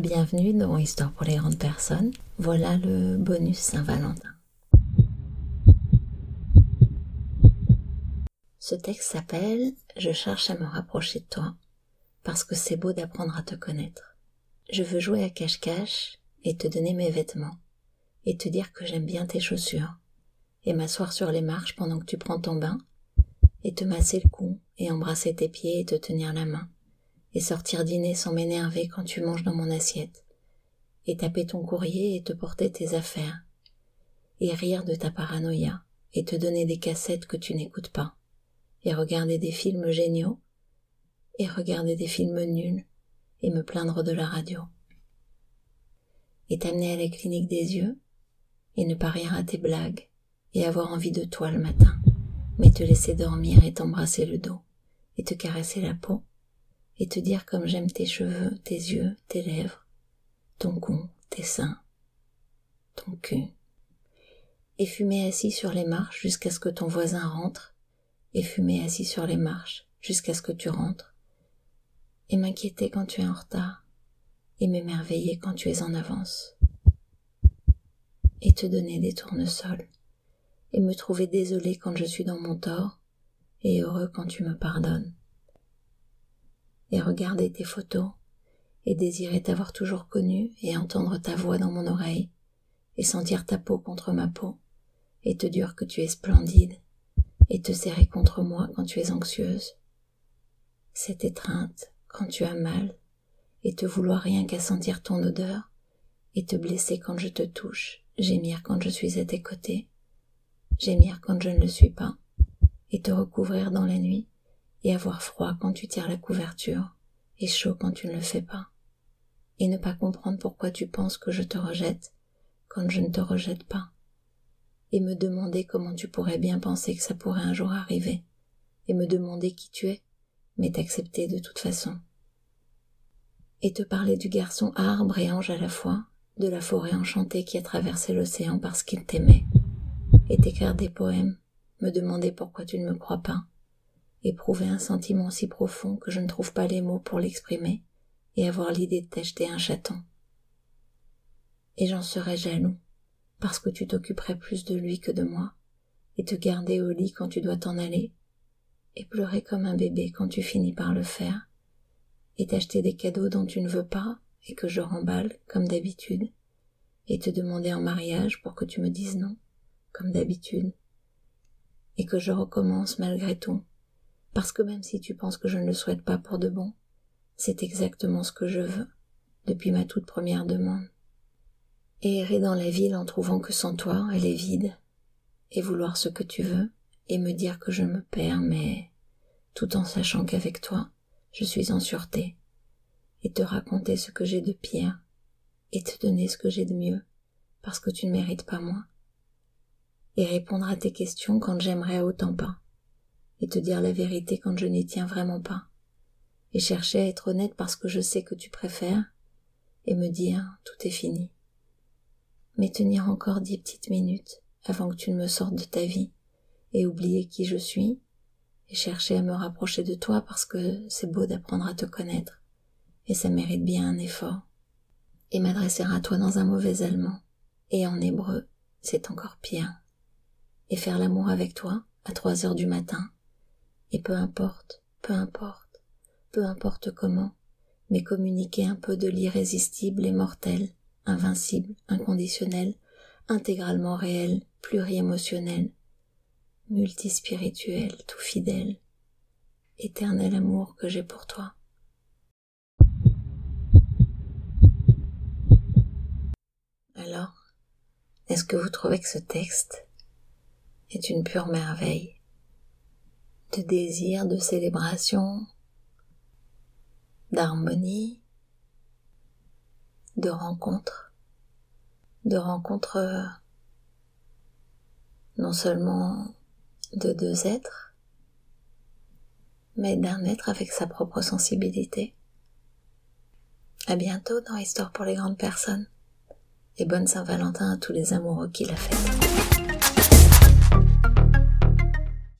Bienvenue dans Histoire pour les grandes personnes. Voilà le bonus Saint-Valentin. Ce texte s'appelle Je cherche à me rapprocher de toi parce que c'est beau d'apprendre à te connaître. Je veux jouer à cache-cache et te donner mes vêtements et te dire que j'aime bien tes chaussures et m'asseoir sur les marches pendant que tu prends ton bain et te masser le cou et embrasser tes pieds et te tenir la main et sortir dîner sans m'énerver quand tu manges dans mon assiette, et taper ton courrier et te porter tes affaires, et rire de ta paranoïa, et te donner des cassettes que tu n'écoutes pas, et regarder des films géniaux, et regarder des films nuls, et me plaindre de la radio, et t'amener à la clinique des yeux, et ne pas rire à tes blagues, et avoir envie de toi le matin, mais te laisser dormir et t'embrasser le dos, et te caresser la peau, et te dire comme j'aime tes cheveux, tes yeux, tes lèvres, ton cou, tes seins, ton cul. Et fumer assis sur les marches jusqu'à ce que ton voisin rentre, et fumer assis sur les marches jusqu'à ce que tu rentres, et m'inquiéter quand tu es en retard, et m'émerveiller quand tu es en avance, et te donner des tournesols, et me trouver désolé quand je suis dans mon tort, et heureux quand tu me pardonnes et regarder tes photos et désirer t'avoir toujours connu et entendre ta voix dans mon oreille et sentir ta peau contre ma peau et te dire que tu es splendide et te serrer contre moi quand tu es anxieuse. Cette étreinte quand tu as mal et te vouloir rien qu'à sentir ton odeur et te blesser quand je te touche, gémir quand je suis à tes côtés, gémir quand je ne le suis pas et te recouvrir dans la nuit et avoir froid quand tu tires la couverture et chaud quand tu ne le fais pas, et ne pas comprendre pourquoi tu penses que je te rejette quand je ne te rejette pas, et me demander comment tu pourrais bien penser que ça pourrait un jour arriver, et me demander qui tu es, mais t'accepter de toute façon, et te parler du garçon arbre et ange à la fois, de la forêt enchantée qui a traversé l'océan parce qu'il t'aimait, et t'écrire des poèmes, me demander pourquoi tu ne me crois pas, éprouver un sentiment si profond que je ne trouve pas les mots pour l'exprimer, et avoir l'idée de t'acheter un chaton. Et j'en serais jaloux, parce que tu t'occuperais plus de lui que de moi, et te garder au lit quand tu dois t'en aller, et pleurer comme un bébé quand tu finis par le faire, et t'acheter des cadeaux dont tu ne veux pas, et que je remballe, comme d'habitude, et te demander en mariage pour que tu me dises non, comme d'habitude, et que je recommence malgré tout, parce que même si tu penses que je ne le souhaite pas pour de bon, c'est exactement ce que je veux, depuis ma toute première demande. Et errer dans la ville en trouvant que sans toi, elle est vide, et vouloir ce que tu veux, et me dire que je me perds, mais tout en sachant qu'avec toi, je suis en sûreté, et te raconter ce que j'ai de pire, et te donner ce que j'ai de mieux, parce que tu ne mérites pas moins, et répondre à tes questions quand j'aimerais autant pas et te dire la vérité quand je n'y tiens vraiment pas, et chercher à être honnête parce que je sais que tu préfères, et me dire tout est fini. Mais tenir encore dix petites minutes avant que tu ne me sortes de ta vie, et oublier qui je suis, et chercher à me rapprocher de toi parce que c'est beau d'apprendre à te connaître, et ça mérite bien un effort. Et m'adresser à toi dans un mauvais allemand, et en hébreu, c'est encore pire. Et faire l'amour avec toi à trois heures du matin, et peu importe, peu importe, peu importe comment, mais communiquer un peu de l'irrésistible et mortel, invincible, inconditionnel, intégralement réel, pluriémotionnel, multispirituel, tout fidèle, éternel amour que j'ai pour toi. Alors, est-ce que vous trouvez que ce texte est une pure merveille? De désir, de célébration, d'harmonie, de rencontre, de rencontre non seulement de deux êtres, mais d'un être avec sa propre sensibilité. À bientôt dans Histoire pour les grandes personnes et bonne Saint-Valentin à tous les amoureux qui la fêtent.